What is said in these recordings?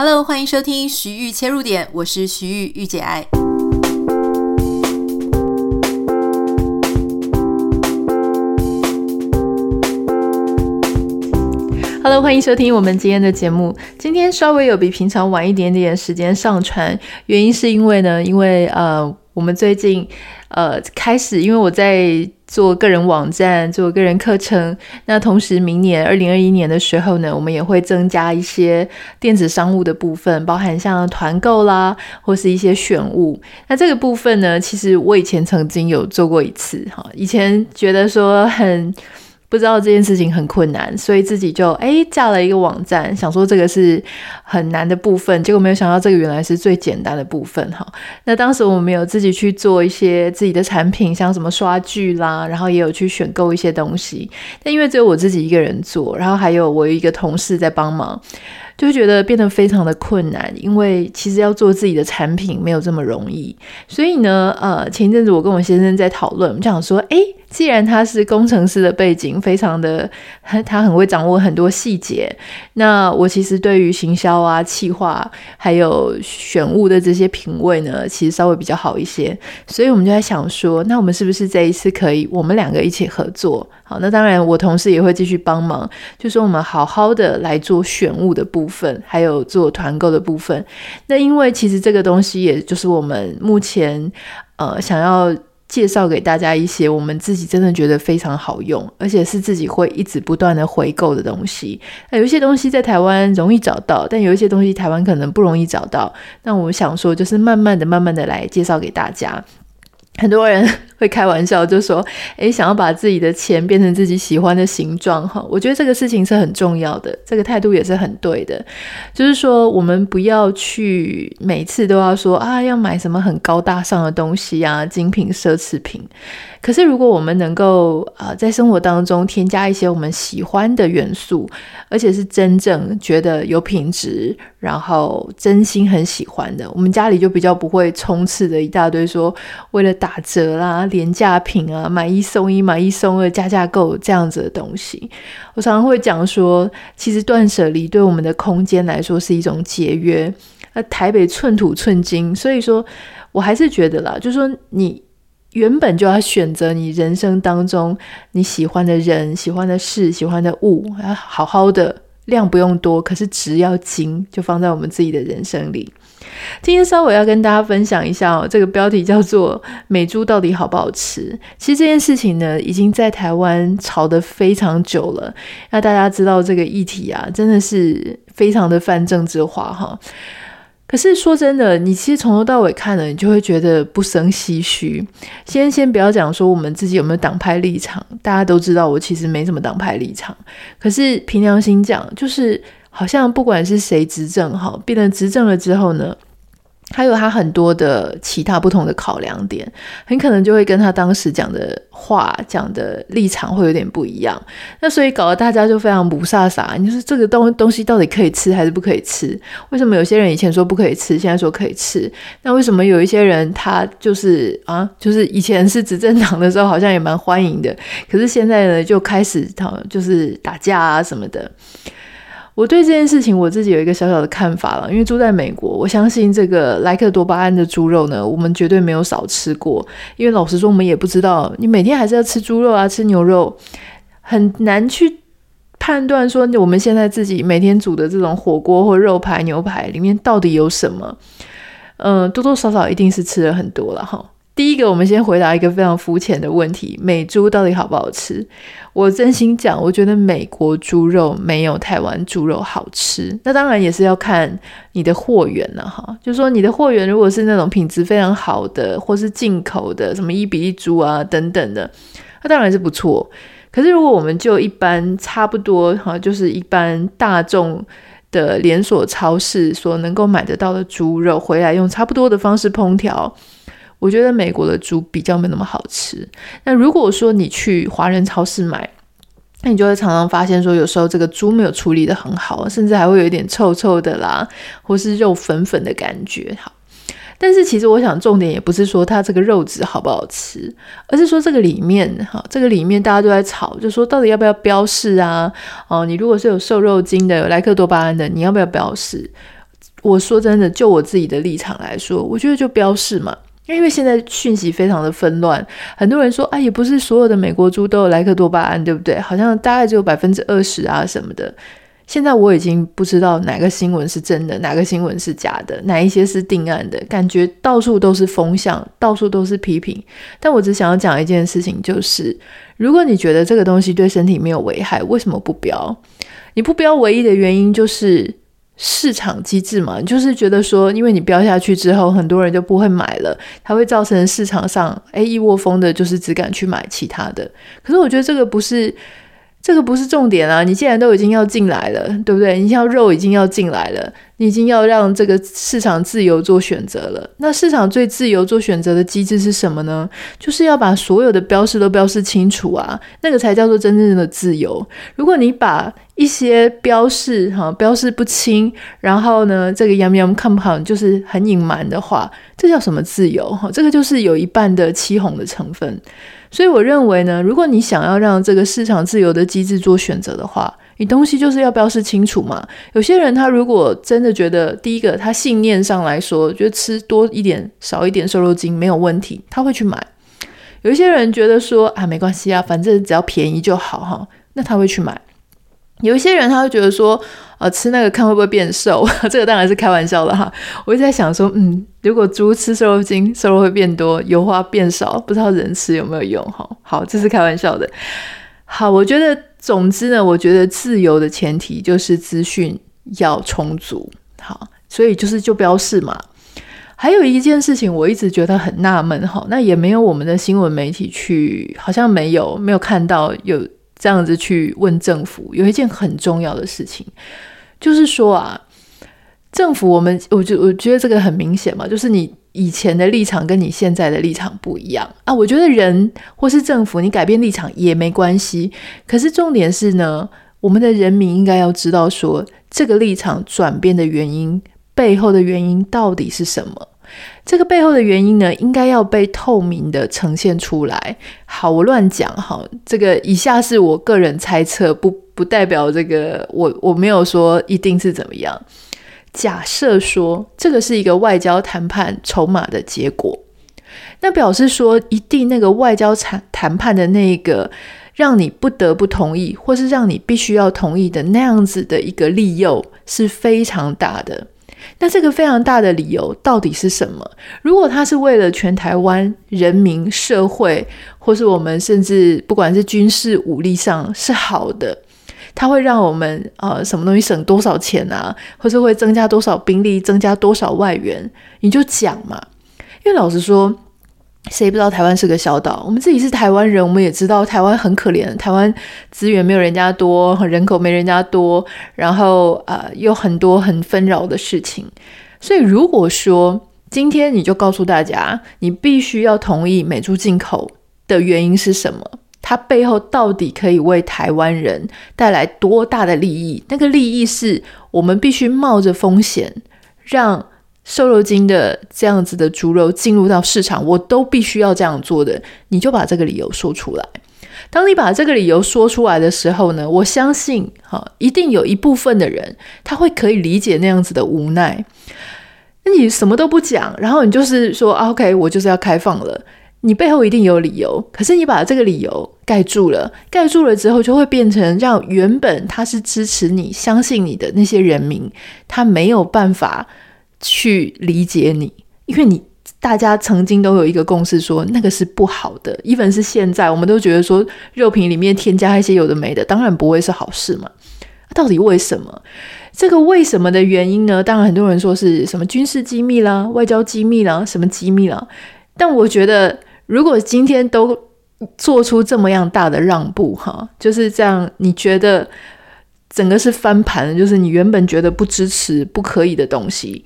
Hello，欢迎收听徐玉切入点，我是徐玉玉姐爱。Hello，欢迎收听我们今天的节目。今天稍微有比平常晚一点点时间上传，原因是因为呢，因为呃，我们最近呃开始，因为我在。做个人网站，做个人课程。那同时，明年二零二一年的时候呢，我们也会增加一些电子商务的部分，包含像团购啦，或是一些选物。那这个部分呢，其实我以前曾经有做过一次，哈，以前觉得说很。不知道这件事情很困难，所以自己就诶架了一个网站，想说这个是很难的部分，结果没有想到这个原来是最简单的部分哈。那当时我们有自己去做一些自己的产品，像什么刷剧啦，然后也有去选购一些东西。但因为只有我自己一个人做，然后还有我有一个同事在帮忙，就会觉得变得非常的困难，因为其实要做自己的产品没有这么容易。所以呢，呃，前一阵子我跟我先生在讨论，我们想说，诶。既然他是工程师的背景，非常的他很会掌握很多细节。那我其实对于行销啊、企划还有选物的这些品味呢，其实稍微比较好一些。所以我们就在想说，那我们是不是这一次可以我们两个一起合作？好，那当然我同事也会继续帮忙，就说我们好好的来做选物的部分，还有做团购的部分。那因为其实这个东西，也就是我们目前呃想要。介绍给大家一些我们自己真的觉得非常好用，而且是自己会一直不断的回购的东西。那有一些东西在台湾容易找到，但有一些东西台湾可能不容易找到。那我想说，就是慢慢的、慢慢的来介绍给大家。很多人会开玩笑，就说：“诶，想要把自己的钱变成自己喜欢的形状，哈，我觉得这个事情是很重要的，这个态度也是很对的。就是说，我们不要去每次都要说啊，要买什么很高大上的东西啊，精品奢侈品。可是，如果我们能够啊，在生活当中添加一些我们喜欢的元素，而且是真正觉得有品质，然后真心很喜欢的，我们家里就比较不会充斥着一大堆说为了。打折啦，廉价品啊，买一送一，买一送二，加价购这样子的东西，我常常会讲说，其实断舍离对我们的空间来说是一种节约。那台北寸土寸金，所以说我还是觉得啦，就是说你原本就要选择你人生当中你喜欢的人、喜欢的事、喜欢的物，要好好的，量不用多，可是质要精，就放在我们自己的人生里。今天稍微要跟大家分享一下哦，这个标题叫做“美猪到底好不好吃”。其实这件事情呢，已经在台湾炒得非常久了。那大家知道这个议题啊，真的是非常的泛政治化哈。可是说真的，你其实从头到尾看了，你就会觉得不生唏嘘。先先不要讲说我们自己有没有党派立场，大家都知道我其实没什么党派立场。可是凭良心讲，就是。好像不管是谁执政，哈，变得执政了之后呢，还有他很多的其他不同的考量点，很可能就会跟他当时讲的话、讲的立场会有点不一样。那所以搞得大家就非常不飒飒。你说这个东东西到底可以吃还是不可以吃？为什么有些人以前说不可以吃，现在说可以吃？那为什么有一些人他就是啊，就是以前是执政党的时候好像也蛮欢迎的，可是现在呢就开始就是打架啊什么的。我对这件事情我自己有一个小小的看法了，因为住在美国，我相信这个莱克多巴胺的猪肉呢，我们绝对没有少吃过。因为老实说，我们也不知道，你每天还是要吃猪肉啊，吃牛肉，很难去判断说我们现在自己每天煮的这种火锅或肉排、牛排里面到底有什么。嗯，多多少少一定是吃了很多了哈。第一个，我们先回答一个非常肤浅的问题：美猪到底好不好吃？我真心讲，我觉得美国猪肉没有台湾猪肉好吃。那当然也是要看你的货源了哈。就是说，你的货源如果是那种品质非常好的，或是进口的，什么一比一猪啊等等的，那当然是不错。可是如果我们就一般差不多哈，就是一般大众的连锁超市所能够买得到的猪肉，回来用差不多的方式烹调。我觉得美国的猪比较没那么好吃。那如果说你去华人超市买，那你就会常常发现说，有时候这个猪没有处理得很好，甚至还会有一点臭臭的啦，或是肉粉粉的感觉。好，但是其实我想重点也不是说它这个肉质好不好吃，而是说这个里面，哈，这个里面大家都在吵，就说到底要不要标示啊？哦，你如果是有瘦肉精的、有莱克多巴胺的，你要不要标示？我说真的，就我自己的立场来说，我觉得就标示嘛。因为现在讯息非常的纷乱，很多人说啊，也不是所有的美国猪都有莱克多巴胺，对不对？好像大概只有百分之二十啊什么的。现在我已经不知道哪个新闻是真的，哪个新闻是假的，哪一些是定案的，感觉到处都是风向，到处都是批评。但我只想要讲一件事情，就是如果你觉得这个东西对身体没有危害，为什么不标？你不标唯一的原因就是。市场机制嘛，就是觉得说，因为你标下去之后，很多人就不会买了，它会造成市场上诶一窝蜂的，就是只敢去买其他的。可是我觉得这个不是。这个不是重点啊！你既然都已经要进来了，对不对？你像肉已经要进来了，你已经要让这个市场自由做选择了。那市场最自由做选择的机制是什么呢？就是要把所有的标示都标示清楚啊，那个才叫做真正的自由。如果你把一些标示哈标示不清，然后呢，这个 yum yum come on 就是很隐瞒的话，这叫什么自由？哈，这个就是有一半的欺哄的成分。所以我认为呢，如果你想要让这个市场自由的机制做选择的话，你东西就是要标示清楚嘛。有些人他如果真的觉得，第一个他信念上来说，觉得吃多一点、少一点瘦肉精没有问题，他会去买。有一些人觉得说啊，没关系啊，反正只要便宜就好哈，那他会去买。有一些人他会觉得说，呃，吃那个看会不会变瘦，这个当然是开玩笑的哈。我一直在想说，嗯，如果猪吃瘦肉精，瘦肉会变多，油花变少，不知道人吃有没有用哈。好，这是开玩笑的。好，我觉得总之呢，我觉得自由的前提就是资讯要充足。好，所以就是就标示嘛。还有一件事情，我一直觉得很纳闷哈，那也没有我们的新闻媒体去，好像没有没有看到有。这样子去问政府，有一件很重要的事情，就是说啊，政府我们，我就我觉得这个很明显嘛，就是你以前的立场跟你现在的立场不一样啊。我觉得人或是政府，你改变立场也没关系。可是重点是呢，我们的人民应该要知道说，这个立场转变的原因，背后的原因到底是什么。这个背后的原因呢，应该要被透明的呈现出来。好，我乱讲哈，这个以下是我个人猜测，不不代表这个我我没有说一定是怎么样。假设说这个是一个外交谈判筹码的结果，那表示说一定那个外交谈谈判的那一个让你不得不同意，或是让你必须要同意的那样子的一个利诱是非常大的。那这个非常大的理由到底是什么？如果他是为了全台湾人民、社会，或是我们甚至不管是军事武力上是好的，他会让我们呃什么东西省多少钱啊，或是会增加多少兵力、增加多少外援，你就讲嘛。因为老实说。谁不知道台湾是个小岛？我们自己是台湾人，我们也知道台湾很可怜。台湾资源没有人家多，人口没人家多，然后呃有很多很纷扰的事情。所以如果说今天你就告诉大家，你必须要同意美猪进口的原因是什么？它背后到底可以为台湾人带来多大的利益？那个利益是我们必须冒着风险让。瘦肉精的这样子的猪肉进入到市场，我都必须要这样做的。你就把这个理由说出来。当你把这个理由说出来的时候呢，我相信哈，一定有一部分的人他会可以理解那样子的无奈。那你什么都不讲，然后你就是说，OK，我就是要开放了。你背后一定有理由，可是你把这个理由盖住了，盖住了之后，就会变成让原本他是支持你、相信你的那些人民，他没有办法。去理解你，因为你大家曾经都有一个共识说，那个是不好的。even 是现在，我们都觉得说肉品里面添加一些有的没的，当然不会是好事嘛。到底为什么？这个为什么的原因呢？当然很多人说是什么军事机密啦、外交机密啦、什么机密啦。但我觉得，如果今天都做出这么样大的让步，哈，就是这样，你觉得整个是翻盘，就是你原本觉得不支持、不可以的东西。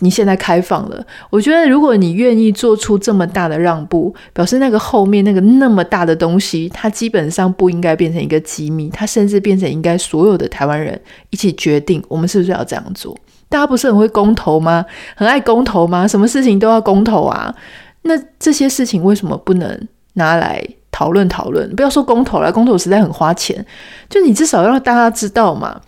你现在开放了，我觉得如果你愿意做出这么大的让步，表示那个后面那个那么大的东西，它基本上不应该变成一个机密，它甚至变成应该所有的台湾人一起决定，我们是不是要这样做？大家不是很会公投吗？很爱公投吗？什么事情都要公投啊？那这些事情为什么不能拿来讨论讨论，不要说公投了，公投实在很花钱，就你至少要让大家知道嘛。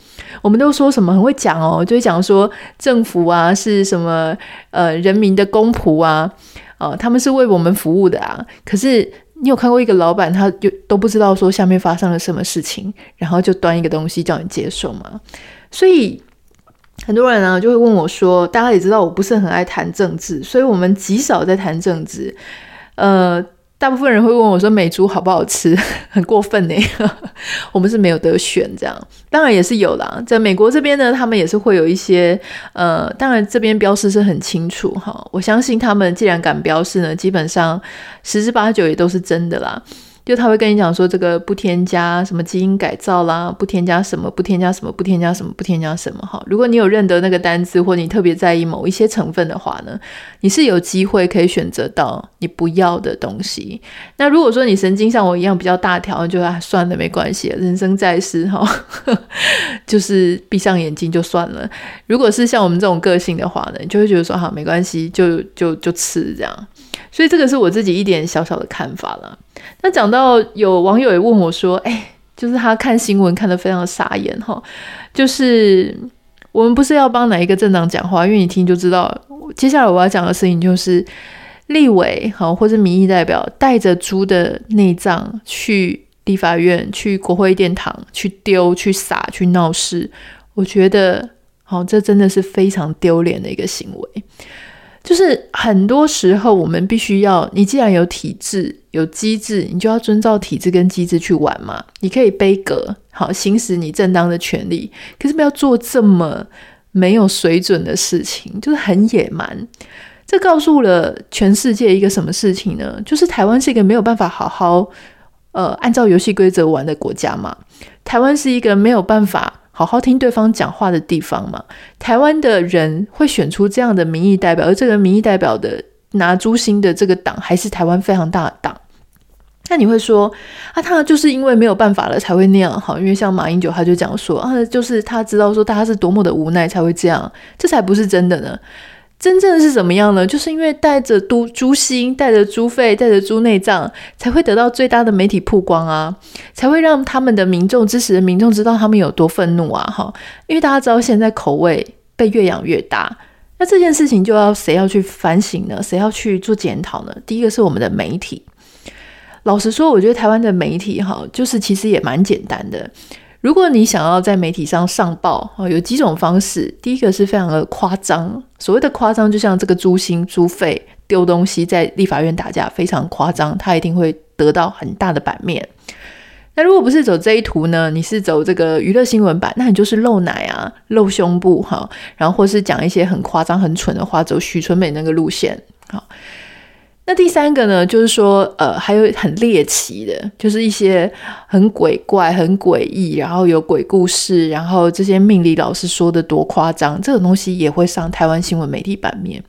我们都说什么很会讲哦，就会讲说政府啊是什么呃人民的公仆啊，呃，他们是为我们服务的啊。可是你有看过一个老板，他就都不知道说下面发生了什么事情，然后就端一个东西叫你接受吗？所以很多人呢就会问我说，大家也知道我不是很爱谈政治，所以我们极少在谈政治，呃。大部分人会问我说：“美猪好不好吃？” 很过分呢。我们是没有得选，这样当然也是有啦。在美国这边呢，他们也是会有一些呃，当然这边标示是很清楚哈。我相信他们既然敢标示呢，基本上十之八九也都是真的啦。就他会跟你讲说，这个不添加什么基因改造啦，不添加什么，不添加什么，不添加什么，不添加什么哈。如果你有认得那个单字，或你特别在意某一些成分的话呢，你是有机会可以选择到你不要的东西。那如果说你神经像我一样比较大条，就啊算了，没关系，人生在世哈，就是闭上眼睛就算了。如果是像我们这种个性的话呢，就会觉得说好没关系，就就就吃这样。所以这个是我自己一点小小的看法了。那讲到有网友也问我说：“哎，就是他看新闻看得非常的傻眼哈，就是我们不是要帮哪一个政党讲话，因为你听就知道。接下来我要讲的事情就是立委好或者民意代表带着猪的内脏去立法院、去国会殿堂去丢、去撒、去闹事，我觉得好，这真的是非常丢脸的一个行为。”就是很多时候，我们必须要，你既然有体制、有机制，你就要遵照体制跟机制去玩嘛。你可以背格，好行使你正当的权利，可是不要做这么没有水准的事情，就是很野蛮。这告诉了全世界一个什么事情呢？就是台湾是一个没有办法好好呃按照游戏规则玩的国家嘛。台湾是一个没有办法。好好听对方讲话的地方嘛，台湾的人会选出这样的民意代表，而这个民意代表的拿朱心的这个党还是台湾非常大的党。那你会说啊，他就是因为没有办法了才会那样，好，因为像马英九他就讲说啊，就是他知道说大家是多么的无奈才会这样，这才不是真的呢。真正的是怎么样呢？就是因为带着猪猪心、带着猪肺、带着猪内脏，才会得到最大的媒体曝光啊，才会让他们的民众支持的民众知道他们有多愤怒啊！哈，因为大家知道现在口味被越养越大，那这件事情就要谁要去反省呢？谁要去做检讨呢？第一个是我们的媒体。老实说，我觉得台湾的媒体哈，就是其实也蛮简单的。如果你想要在媒体上上报啊，有几种方式。第一个是非常的夸张，所谓的夸张，就像这个猪心、猪肺丢东西在立法院打架，非常夸张，他一定会得到很大的版面。那如果不是走这一途呢？你是走这个娱乐新闻版，那你就是露奶啊、露胸部哈，然后或是讲一些很夸张、很蠢的话，走许纯美那个路线，好。那第三个呢，就是说，呃，还有很猎奇的，就是一些很鬼怪、很诡异，然后有鬼故事，然后这些命理老师说的多夸张，这种东西也会上台湾新闻媒体版面。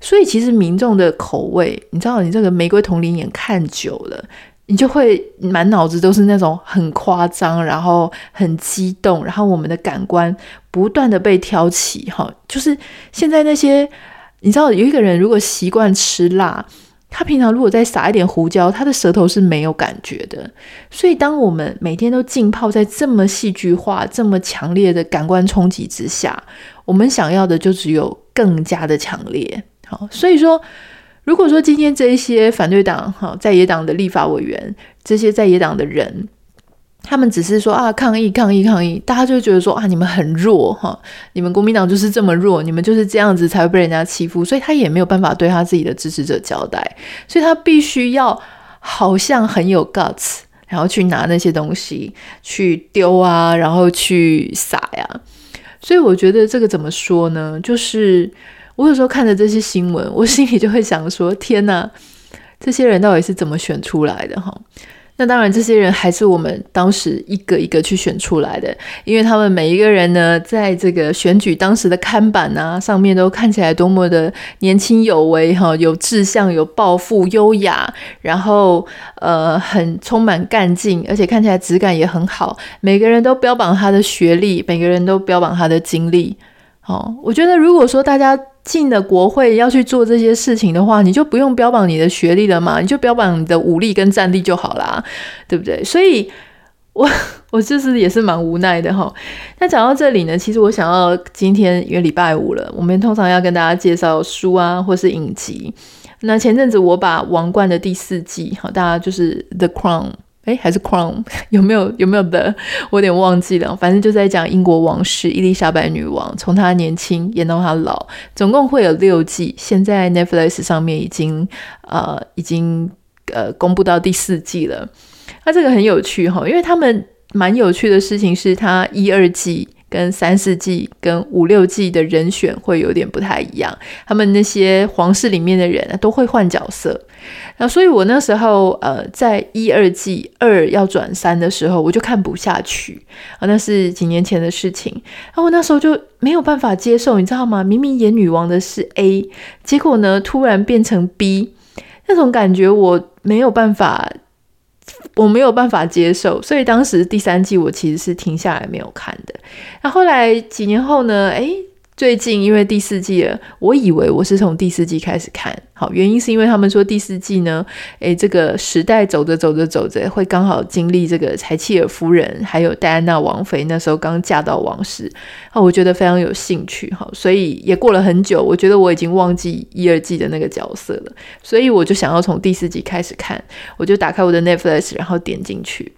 所以，其实民众的口味，你知道，你这个玫瑰瞳铃眼看久了，你就会满脑子都是那种很夸张，然后很激动，然后我们的感官不断的被挑起，哈，就是现在那些。你知道有一个人如果习惯吃辣，他平常如果再撒一点胡椒，他的舌头是没有感觉的。所以当我们每天都浸泡在这么戏剧化、这么强烈的感官冲击之下，我们想要的就只有更加的强烈。好，所以说，如果说今天这一些反对党、哈在野党的立法委员，这些在野党的人，他们只是说啊，抗议抗议抗议，大家就觉得说啊，你们很弱哈，你们国民党就是这么弱，你们就是这样子才会被人家欺负，所以他也没有办法对他自己的支持者交代，所以他必须要好像很有 guts，然后去拿那些东西去丢啊，然后去撒呀，所以我觉得这个怎么说呢？就是我有时候看着这些新闻，我心里就会想说，天哪，这些人到底是怎么选出来的哈？那当然，这些人还是我们当时一个一个去选出来的，因为他们每一个人呢，在这个选举当时的看板啊上面都看起来多么的年轻有为哈，有志向、有抱负、优雅，然后呃很充满干劲，而且看起来质感也很好。每个人都标榜他的学历，每个人都标榜他的经历。哦，我觉得如果说大家进了国会要去做这些事情的话，你就不用标榜你的学历了嘛，你就标榜你的武力跟战力就好啦，对不对？所以我，我就是也是蛮无奈的哈。那讲到这里呢，其实我想要今天因为礼拜五了，我们通常要跟大家介绍书啊，或是影集。那前阵子我把《王冠》的第四季，好，大家就是《The Crown》，诶，还是《Crown》？有没有有没有的？我有点忘记了。反正就在讲英国王室伊丽莎白女王，从她年轻演到她老，总共会有六季。现在 Netflix 上面已经呃已经呃公布到第四季了。那这个很有趣哈，因为他们蛮有趣的事情是，他一二季。跟三四季、跟五六季的人选会有点不太一样，他们那些皇室里面的人都会换角色，那所以我那时候呃，在一二季二要转三的时候，我就看不下去啊，那是几年前的事情，然后我那时候就没有办法接受，你知道吗？明明演女王的是 A，结果呢突然变成 B，那种感觉我没有办法。我没有办法接受，所以当时第三季我其实是停下来没有看的。那后来几年后呢？诶。最近因为第四季，我以为我是从第四季开始看。好，原因是因为他们说第四季呢，诶，这个时代走着走着走着，会刚好经历这个柴契尔夫人还有戴安娜王妃那时候刚嫁到王室，啊，我觉得非常有兴趣哈，所以也过了很久，我觉得我已经忘记一二季的那个角色了，所以我就想要从第四季开始看，我就打开我的 Netflix，然后点进去。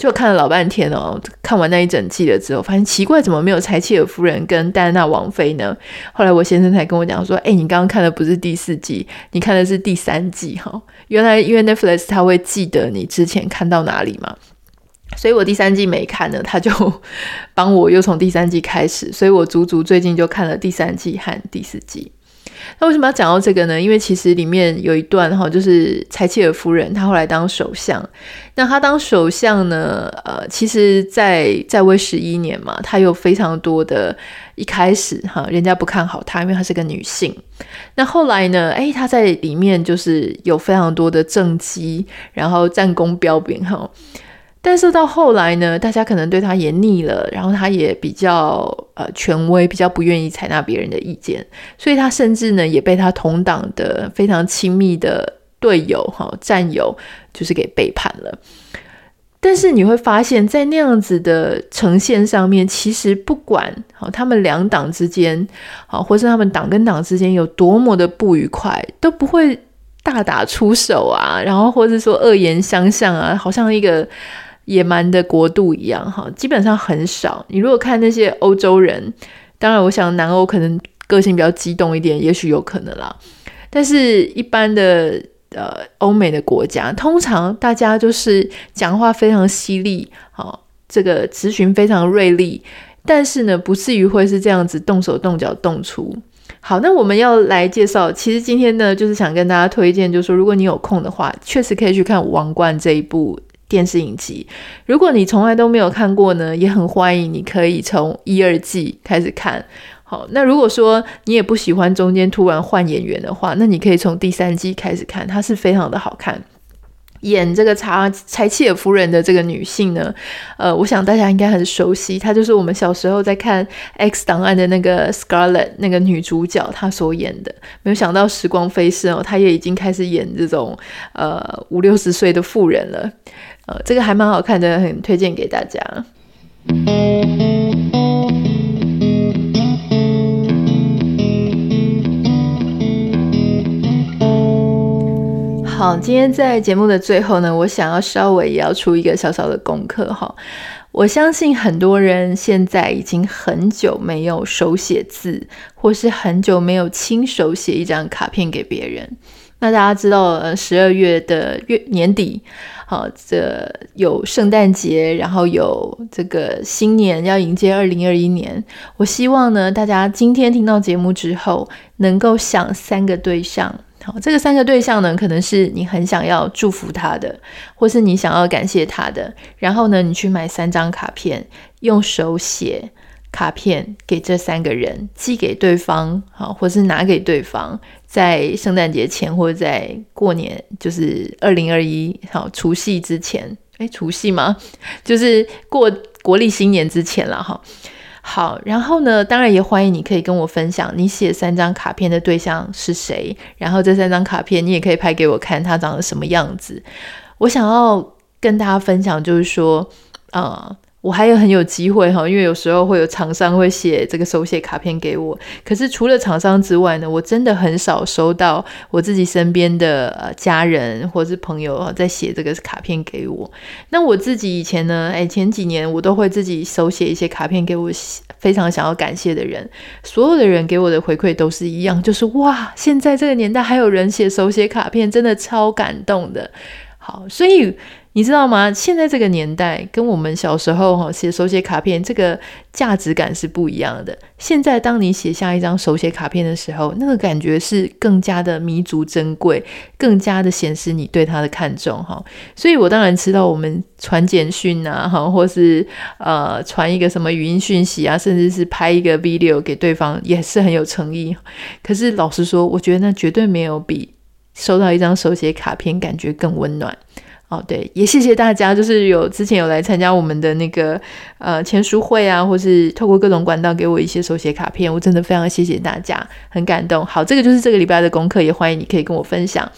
就看了老半天哦，看完那一整季了之后，发现奇怪，怎么没有柴契尔夫人跟戴安娜王妃呢？后来我先生才跟我讲说：“哎，你刚刚看的不是第四季，你看的是第三季哈。原来因为 Netflix 他会记得你之前看到哪里嘛，所以我第三季没看呢，他就帮我又从第三季开始，所以我足足最近就看了第三季和第四季。”那为什么要讲到这个呢？因为其实里面有一段哈，就是柴契尔夫人她后来当首相。那她当首相呢，呃，其实在在位十一年嘛，她有非常多的，一开始哈，人家不看好她，因为她是个女性。那后来呢，诶，她在里面就是有非常多的政绩，然后战功彪炳哈。但是到后来呢，大家可能对他也腻了，然后他也比较呃权威，比较不愿意采纳别人的意见，所以他甚至呢也被他同党的非常亲密的队友哈战友就是给背叛了。但是你会发现在那样子的呈现上面，其实不管好他们两党之间好，或是他们党跟党之间有多么的不愉快，都不会大打出手啊，然后或是说恶言相向啊，好像一个。野蛮的国度一样哈，基本上很少。你如果看那些欧洲人，当然我想南欧可能个性比较激动一点，也许有可能啦。但是一般的呃欧美的国家，通常大家就是讲话非常犀利，好，这个质询非常锐利，但是呢不至于会是这样子动手动脚动粗。好，那我们要来介绍，其实今天呢就是想跟大家推荐，就是说如果你有空的话，确实可以去看《王冠》这一部。电视影集，如果你从来都没有看过呢，也很欢迎你可以从一二季开始看。好，那如果说你也不喜欢中间突然换演员的话，那你可以从第三季开始看，它是非常的好看。演这个查柴契尔夫人的这个女性呢，呃，我想大家应该很熟悉，她就是我们小时候在看《X 档案》的那个 Scarlett 那个女主角，她所演的。没有想到时光飞逝哦，她也已经开始演这种呃五六十岁的妇人了。呃，这个还蛮好看的，很推荐给大家。好，今天在节目的最后呢，我想要稍微也要出一个小小的功课哈。我相信很多人现在已经很久没有手写字，或是很久没有亲手写一张卡片给别人。那大家知道，十二月的月年底，好，这有圣诞节，然后有这个新年要迎接二零二一年。我希望呢，大家今天听到节目之后，能够想三个对象。好，这个三个对象呢，可能是你很想要祝福他的，或是你想要感谢他的。然后呢，你去买三张卡片，用手写。卡片给这三个人寄给对方，好，或是拿给对方，在圣诞节前或者在过年，就是二零二一好除夕之前，诶，除夕吗？就是过国历新年之前了哈。好，然后呢，当然也欢迎你可以跟我分享你写三张卡片的对象是谁，然后这三张卡片你也可以拍给我看，它长得什么样子。我想要跟大家分享，就是说，呃。我还有很有机会哈，因为有时候会有厂商会写这个手写卡片给我。可是除了厂商之外呢，我真的很少收到我自己身边的呃家人或是朋友在写这个卡片给我。那我自己以前呢，哎，前几年我都会自己手写一些卡片给我非常想要感谢的人。所有的人给我的回馈都是一样，就是哇，现在这个年代还有人写手写卡片，真的超感动的。好，所以。你知道吗？现在这个年代跟我们小时候哈写手写卡片，这个价值感是不一样的。现在当你写下一张手写卡片的时候，那个感觉是更加的弥足珍贵，更加的显示你对它的看重哈。所以我当然知道，我们传简讯啊，哈，或是呃传一个什么语音讯息啊，甚至是拍一个 video 给对方，也是很有诚意。可是老实说，我觉得那绝对没有比收到一张手写卡片感觉更温暖。哦，对，也谢谢大家，就是有之前有来参加我们的那个呃签书会啊，或是透过各种管道给我一些手写卡片，我真的非常谢谢大家，很感动。好，这个就是这个礼拜的功课，也欢迎你可以跟我分享。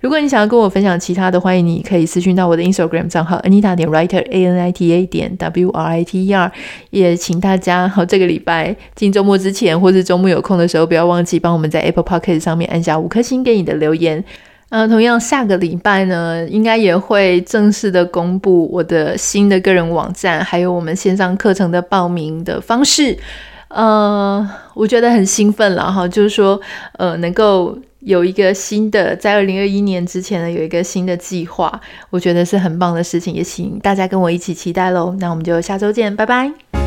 如果你想要跟我分享其他的，欢迎你可以私讯到我的 Instagram 账号 Anita 点 Writer A N I T A 点 W R I T E R。也请大家好，这个礼拜进周末之前，或是周末有空的时候，不要忘记帮我们在 Apple Podcast 上面按下五颗星给你的留言。呃，同样下个礼拜呢，应该也会正式的公布我的新的个人网站，还有我们线上课程的报名的方式。呃，我觉得很兴奋了哈，就是说，呃，能够有一个新的，在二零二一年之前呢，有一个新的计划，我觉得是很棒的事情，也请大家跟我一起期待喽。那我们就下周见，拜拜。